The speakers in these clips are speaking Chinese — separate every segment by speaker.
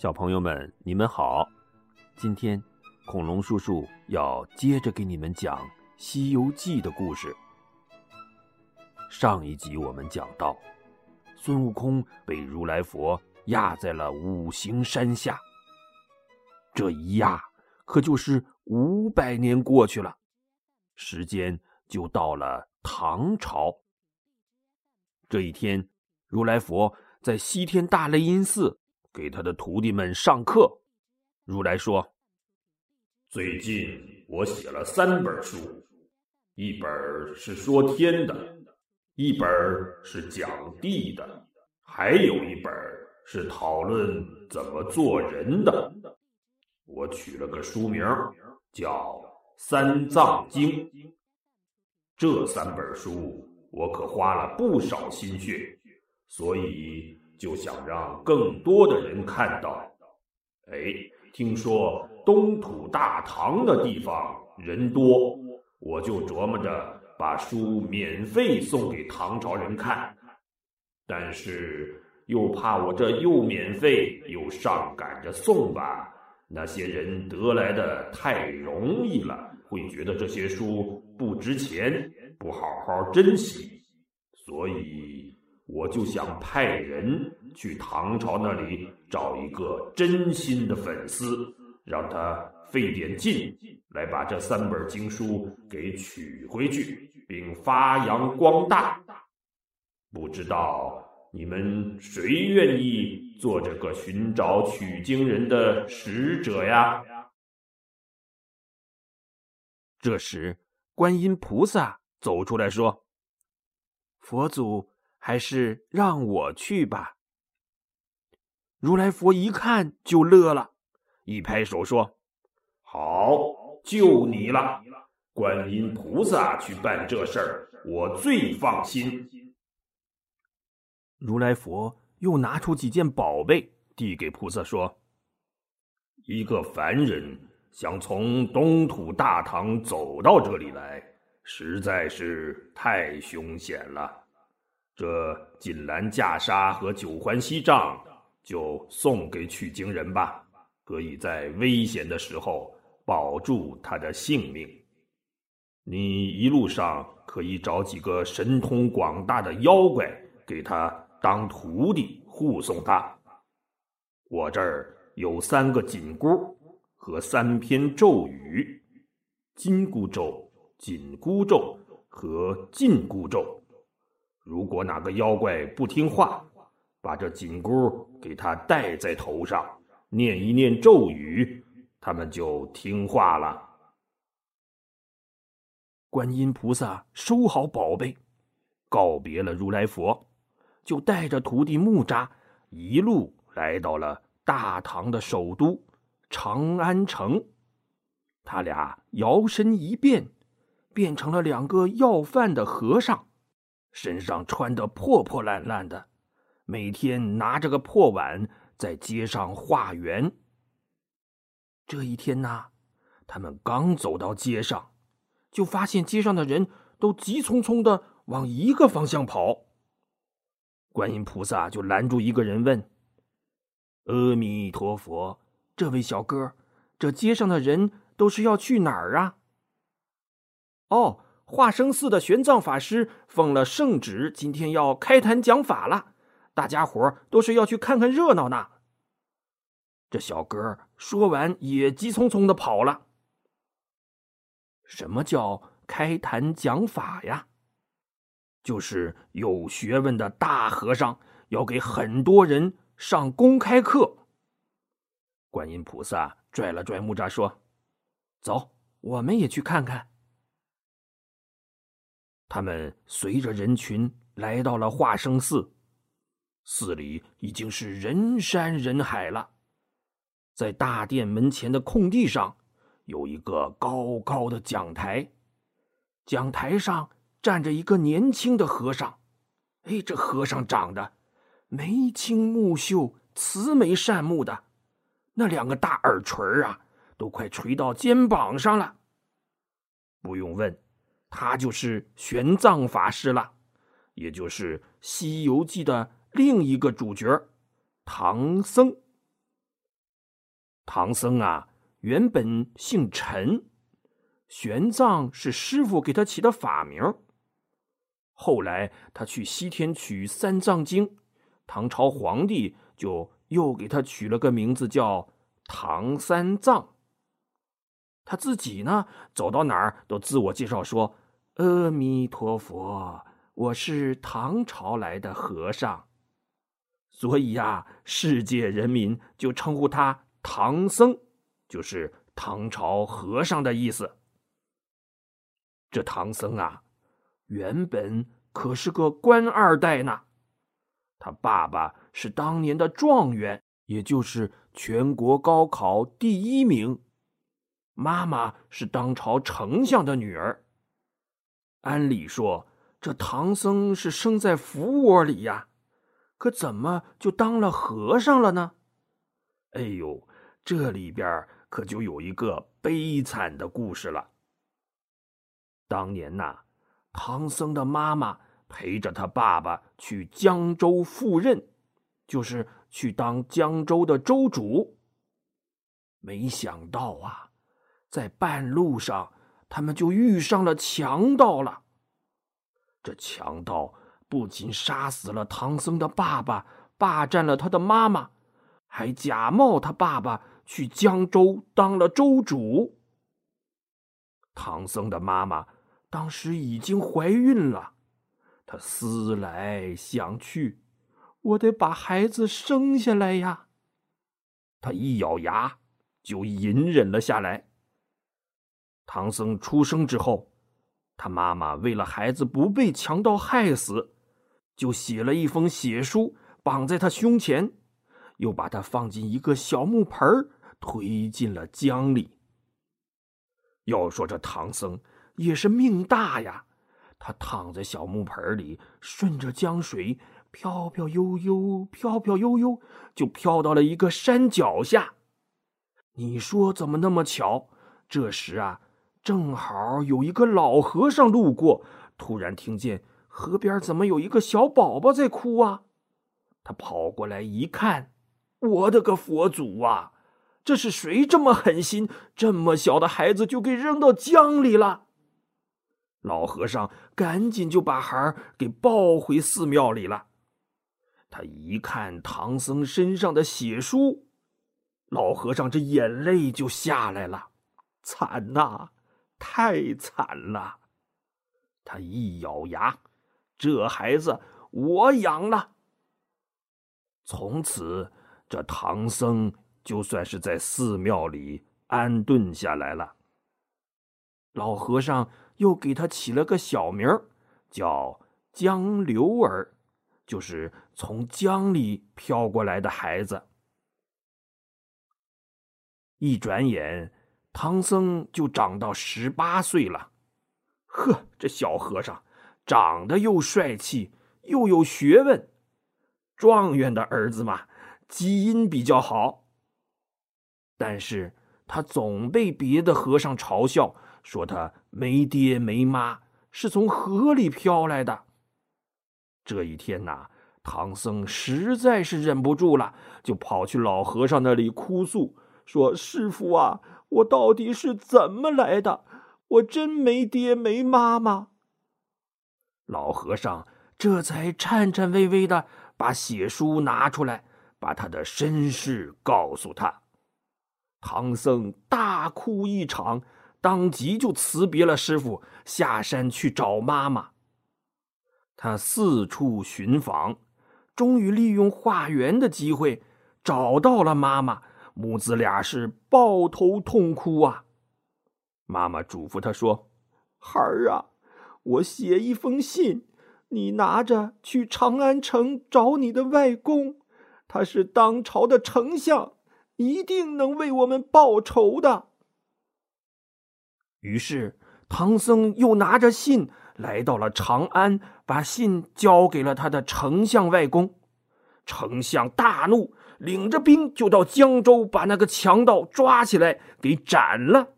Speaker 1: 小朋友们，你们好！今天，恐龙叔叔要接着给你们讲《西游记》的故事。上一集我们讲到，孙悟空被如来佛压在了五行山下。这一压，可就是五百年过去了，时间就到了唐朝。这一天，如来佛在西天大雷音寺。给他的徒弟们上课，如来说：“
Speaker 2: 最近我写了三本书，一本是说天的，一本是讲地的，还有一本是讨论怎么做人的。我取了个书名叫《三藏经》。这三本书我可花了不少心血，所以。”就想让更多的人看到。哎，听说东土大唐的地方人多，我就琢磨着把书免费送给唐朝人看。但是又怕我这又免费又上赶着送吧，那些人得来的太容易了，会觉得这些书不值钱，不好好珍惜，所以。我就想派人去唐朝那里找一个真心的粉丝，让他费点劲来把这三本经书给取回去，并发扬光大。不知道你们谁愿意做这个寻找取经人的使者呀？
Speaker 1: 这时，观音菩萨走出来说：“佛祖。”还是让我去吧。如来佛一看就乐了，一拍手说：“
Speaker 2: 好，就你了！观音菩萨去办这事儿，我最放心。”
Speaker 1: 如来佛又拿出几件宝贝递给菩萨说：“
Speaker 2: 一个凡人想从东土大唐走到这里来，实在是太凶险了。”这锦兰袈裟和九环锡杖就送给取经人吧，可以在危险的时候保住他的性命。你一路上可以找几个神通广大的妖怪给他当徒弟护送他。我这儿有三个紧箍和三篇咒语：金箍咒、紧箍咒和禁箍咒。如果哪个妖怪不听话，把这紧箍给他戴在头上，念一念咒语，他们就听话了。
Speaker 1: 观音菩萨收好宝贝，告别了如来佛，就带着徒弟木吒一路来到了大唐的首都长安城。他俩摇身一变，变成了两个要饭的和尚。身上穿得破破烂烂的，每天拿着个破碗在街上化缘。这一天呐，他们刚走到街上，就发现街上的人都急匆匆的往一个方向跑。观音菩萨就拦住一个人问：“阿弥陀佛，这位小哥，这街上的人都是要去哪儿啊？”哦。化生寺的玄奘法师奉了圣旨，今天要开坛讲法了，大家伙都是要去看看热闹呢。这小哥说完也急匆匆的跑了。什么叫开坛讲法呀？就是有学问的大和尚要给很多人上公开课。观音菩萨拽了拽木吒说：“走，我们也去看看。”他们随着人群来到了化生寺，寺里已经是人山人海了。在大殿门前的空地上，有一个高高的讲台，讲台上站着一个年轻的和尚。哎，这和尚长得眉清目秀、慈眉善目的，那两个大耳垂啊，都快垂到肩膀上了。不用问。他就是玄奘法师了，也就是《西游记》的另一个主角唐僧。唐僧啊，原本姓陈，玄奘是师傅给他起的法名。后来他去西天取三藏经，唐朝皇帝就又给他取了个名字叫唐三藏。他自己呢，走到哪儿都自我介绍说：“阿弥陀佛，我是唐朝来的和尚。”所以呀，世界人民就称呼他。唐僧就是唐朝和尚的意思。这唐僧啊，原本可是个官二代呢。他爸爸是当年的状元，也就是全国高考第一名；妈妈是当朝丞相的女儿。按理说，这唐僧是生在福窝里呀，可怎么就当了和尚了呢？哎呦！这里边可就有一个悲惨的故事了。当年呐，唐僧的妈妈陪着他爸爸去江州赴任，就是去当江州的州主。没想到啊，在半路上，他们就遇上了强盗了。这强盗不仅杀死了唐僧的爸爸，霸占了他的妈妈，还假冒他爸爸。去江州当了州主。唐僧的妈妈当时已经怀孕了，她思来想去，我得把孩子生下来呀。她一咬牙，就隐忍了下来。唐僧出生之后，他妈妈为了孩子不被强盗害死，就写了一封血书，绑在他胸前，又把他放进一个小木盆。推进了江里。要说这唐僧也是命大呀，他躺在小木盆里，顺着江水飘飘悠悠，飘飘悠悠，就飘到了一个山脚下。你说怎么那么巧？这时啊，正好有一个老和尚路过，突然听见河边怎么有一个小宝宝在哭啊？他跑过来一看，我的个佛祖啊！这是谁这么狠心？这么小的孩子就给扔到江里了。老和尚赶紧就把孩儿给抱回寺庙里了。他一看唐僧身上的血书，老和尚这眼泪就下来了。惨呐，太惨了！他一咬牙，这孩子我养了。从此，这唐僧。就算是在寺庙里安顿下来了，老和尚又给他起了个小名叫江流儿，就是从江里飘过来的孩子。一转眼，唐僧就长到十八岁了。呵，这小和尚长得又帅气又有学问，状元的儿子嘛，基因比较好。但是他总被别的和尚嘲笑，说他没爹没妈，是从河里飘来的。这一天呐，唐僧实在是忍不住了，就跑去老和尚那里哭诉，说：“师傅啊，我到底是怎么来的？我真没爹没妈吗？”老和尚这才颤颤巍巍的把血书拿出来，把他的身世告诉他。唐僧大哭一场，当即就辞别了师傅，下山去找妈妈。他四处寻访，终于利用化缘的机会找到了妈妈。母子俩是抱头痛哭啊！妈妈嘱咐他说：“孩儿啊，我写一封信，你拿着去长安城找你的外公，他是当朝的丞相。”一定能为我们报仇的。于是，唐僧又拿着信来到了长安，把信交给了他的丞相外公。丞相大怒，领着兵就到江州，把那个强盗抓起来给斩了。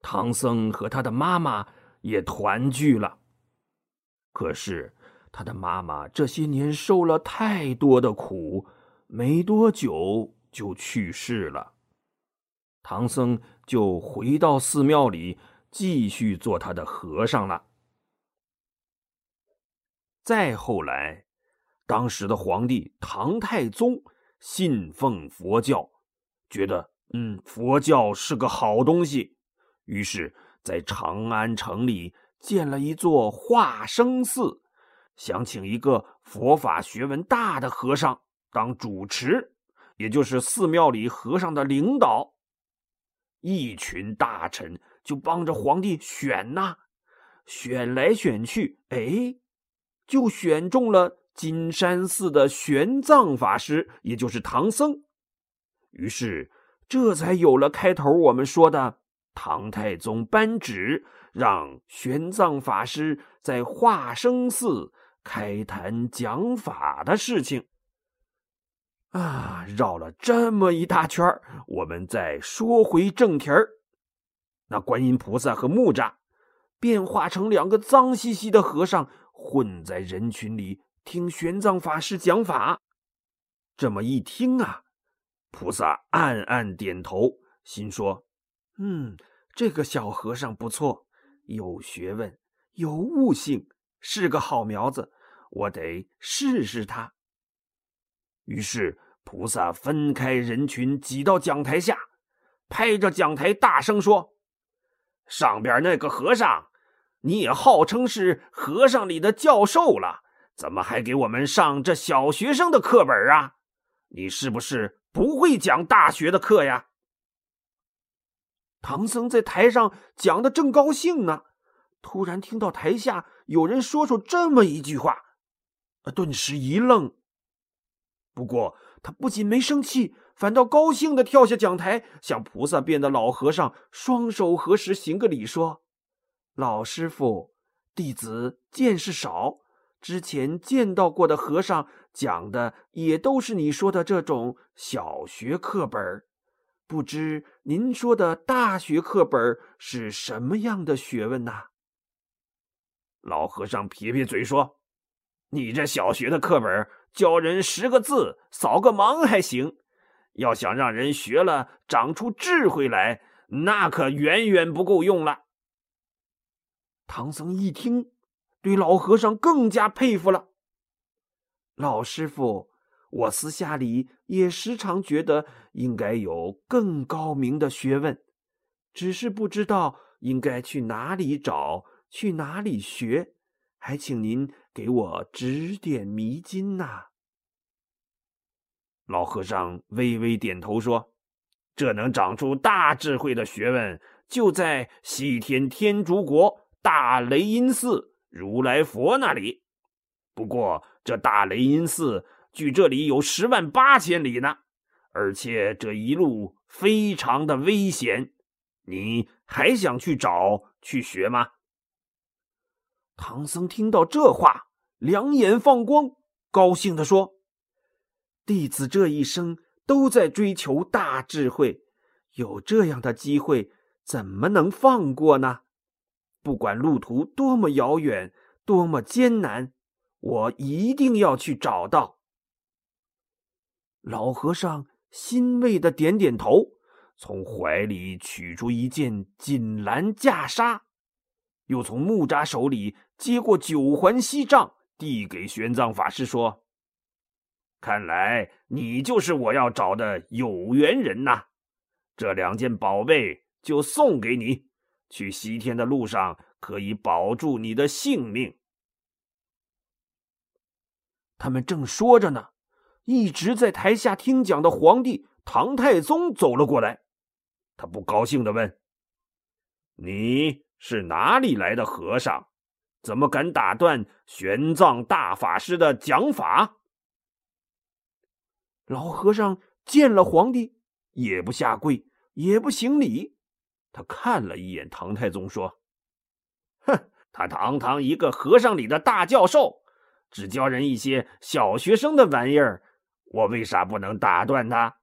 Speaker 1: 唐僧和他的妈妈也团聚了。可是，他的妈妈这些年受了太多的苦，没多久。就去世了。唐僧就回到寺庙里，继续做他的和尚了。再后来，当时的皇帝唐太宗信奉佛教，觉得嗯佛教是个好东西，于是，在长安城里建了一座化生寺，想请一个佛法学问大的和尚当主持，也就是寺庙里和尚的领导。一群大臣就帮着皇帝选呐，选来选去，哎，就选中了金山寺的玄奘法师，也就是唐僧。于是，这才有了开头我们说的唐太宗颁旨让玄奘法师在化生寺开坛讲法的事情。啊，绕了这么一大圈我们再说回正题儿。那观音菩萨和木吒变化成两个脏兮兮的和尚，混在人群里听玄奘法师讲法。这么一听啊，菩萨暗暗点头，心说：“嗯，这个小和尚不错，有学问，有悟性，是个好苗子，我得试试他。”于是，菩萨分开人群，挤到讲台下，拍着讲台大声说：“上边那个和尚，你也号称是和尚里的教授了，怎么还给我们上这小学生的课本啊？你是不是不会讲大学的课呀？”唐僧在台上讲的正高兴呢，突然听到台下有人说出这么一句话，顿时一愣。不过，他不仅没生气，反倒高兴的跳下讲台，向菩萨变的老和尚双手合十，行个礼，说：“老师傅，弟子见识少，之前见到过的和尚讲的也都是你说的这种小学课本，不知您说的大学课本是什么样的学问呐？”老和尚撇撇嘴说：“你这小学的课本。”教人识个字、扫个盲还行，要想让人学了长出智慧来，那可远远不够用了。唐僧一听，对老和尚更加佩服了。老师傅，我私下里也时常觉得应该有更高明的学问，只是不知道应该去哪里找，去哪里学，还请您。给我指点迷津呐！老和尚微微点头说：“这能长出大智慧的学问，就在西天天竺国大雷音寺如来佛那里。不过，这大雷音寺距这里有十万八千里呢，而且这一路非常的危险。你还想去找去学吗？”唐僧听到这话，两眼放光，高兴地说：“弟子这一生都在追求大智慧，有这样的机会，怎么能放过呢？不管路途多么遥远，多么艰难，我一定要去找到。”老和尚欣慰的点点头，从怀里取出一件锦蓝袈裟。又从木吒手里接过九环锡杖，递给玄奘法师说：“看来你就是我要找的有缘人呐！这两件宝贝就送给你，去西天的路上可以保住你的性命。”他们正说着呢，一直在台下听讲的皇帝唐太宗走了过来，他不高兴的问：“你？”是哪里来的和尚？怎么敢打断玄奘大法师的讲法？老和尚见了皇帝，也不下跪，也不行礼。他看了一眼唐太宗，说：“哼，他堂堂一个和尚里的大教授，只教人一些小学生的玩意儿，我为啥不能打断他？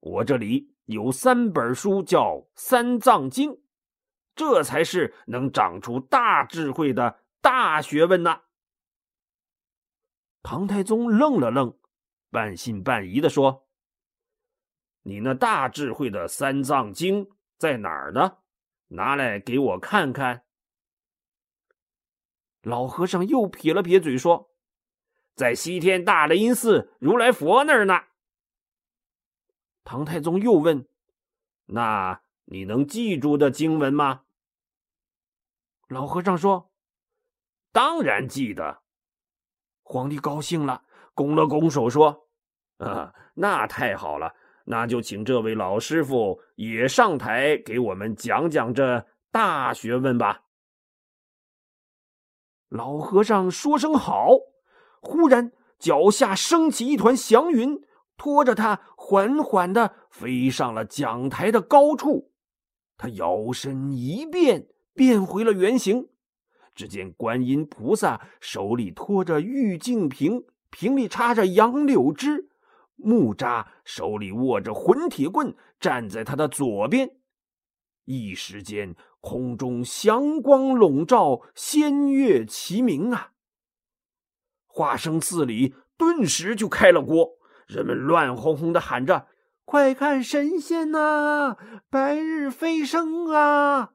Speaker 1: 我这里有三本书，叫《三藏经》。”这才是能长出大智慧的大学问呐！唐太宗愣了愣，半信半疑的说：“你那大智慧的三藏经在哪儿呢？拿来给我看看。”老和尚又撇了撇嘴说：“在西天大雷音寺如来佛那儿呢。”唐太宗又问：“那你能记住的经文吗？”老和尚说：“当然记得。”皇帝高兴了，拱了拱手说：“啊，那太好了，那就请这位老师傅也上台给我们讲讲这大学问吧。”老和尚说声好，忽然脚下升起一团祥云，拖着他缓缓的飞上了讲台的高处。他摇身一变，变回了原形。只见观音菩萨手里托着玉净瓶，瓶里插着杨柳枝；木吒手里握着混铁棍，站在他的左边。一时间，空中祥光笼罩，仙乐齐鸣啊！花生寺里顿时就开了锅，人们乱哄哄的喊着：“快看神仙呐，白日飞升啊！”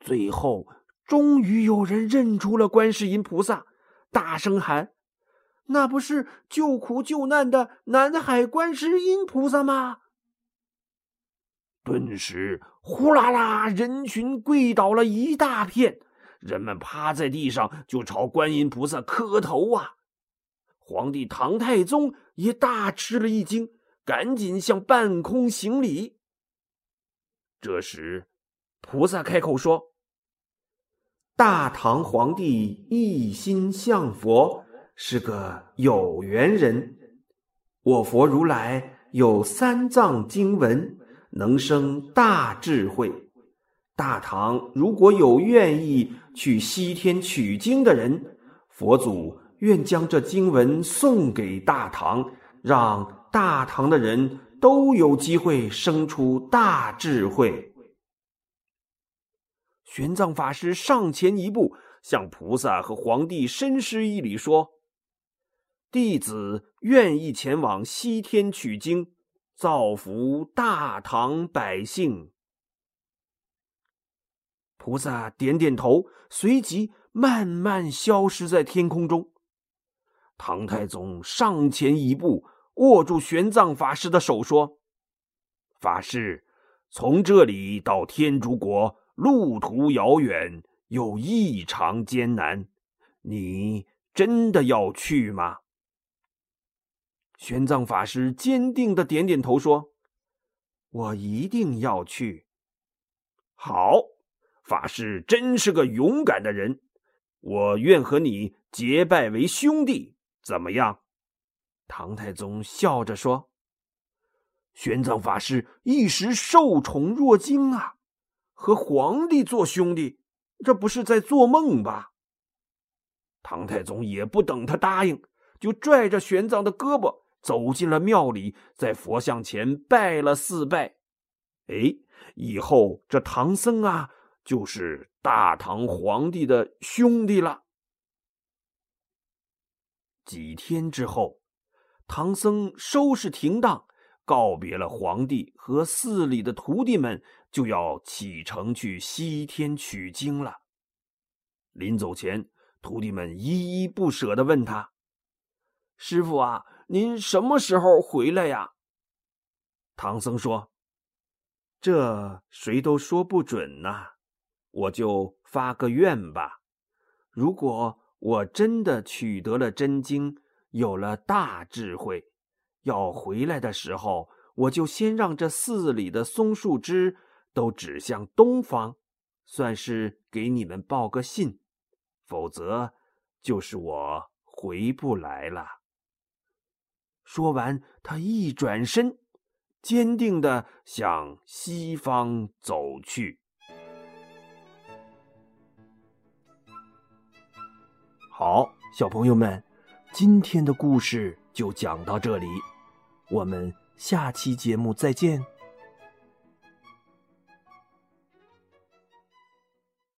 Speaker 1: 最后，终于有人认出了观世音菩萨，大声喊：“那不是救苦救难的南海观世音菩萨吗？”顿时，呼啦啦，人群跪倒了一大片，人们趴在地上就朝观音菩萨磕头啊！皇帝唐太宗也大吃了一惊，赶紧向半空行礼。这时，菩萨开口说：“大唐皇帝一心向佛，是个有缘人。我佛如来有三藏经文。”能生大智慧，大唐如果有愿意去西天取经的人，佛祖愿将这经文送给大唐，让大唐的人都有机会生出大智慧。玄奘法师上前一步，向菩萨和皇帝深施一礼，说：“弟子愿意前往西天取经。”造福大唐百姓。菩萨点点头，随即慢慢消失在天空中。唐太宗上前一步，握住玄奘法师的手，说：“法师，从这里到天竺国，路途遥远又异常艰难，你真的要去吗？”玄奘法师坚定的点点头，说：“我一定要去。”好，法师真是个勇敢的人，我愿和你结拜为兄弟，怎么样？唐太宗笑着说：“玄奘法师一时受宠若惊啊，和皇帝做兄弟，这不是在做梦吧？”唐太宗也不等他答应，就拽着玄奘的胳膊。走进了庙里，在佛像前拜了四拜。哎，以后这唐僧啊，就是大唐皇帝的兄弟了。几天之后，唐僧收拾停当，告别了皇帝和寺里的徒弟们，就要启程去西天取经了。临走前，徒弟们依依不舍的问他：“师傅啊。”您什么时候回来呀？唐僧说：“这谁都说不准呐，我就发个愿吧。如果我真的取得了真经，有了大智慧，要回来的时候，我就先让这寺里的松树枝都指向东方，算是给你们报个信。否则，就是我回不来了。”说完，他一转身，坚定的向西方走去。好，小朋友们，今天的故事就讲到这里，我们下期节目再见。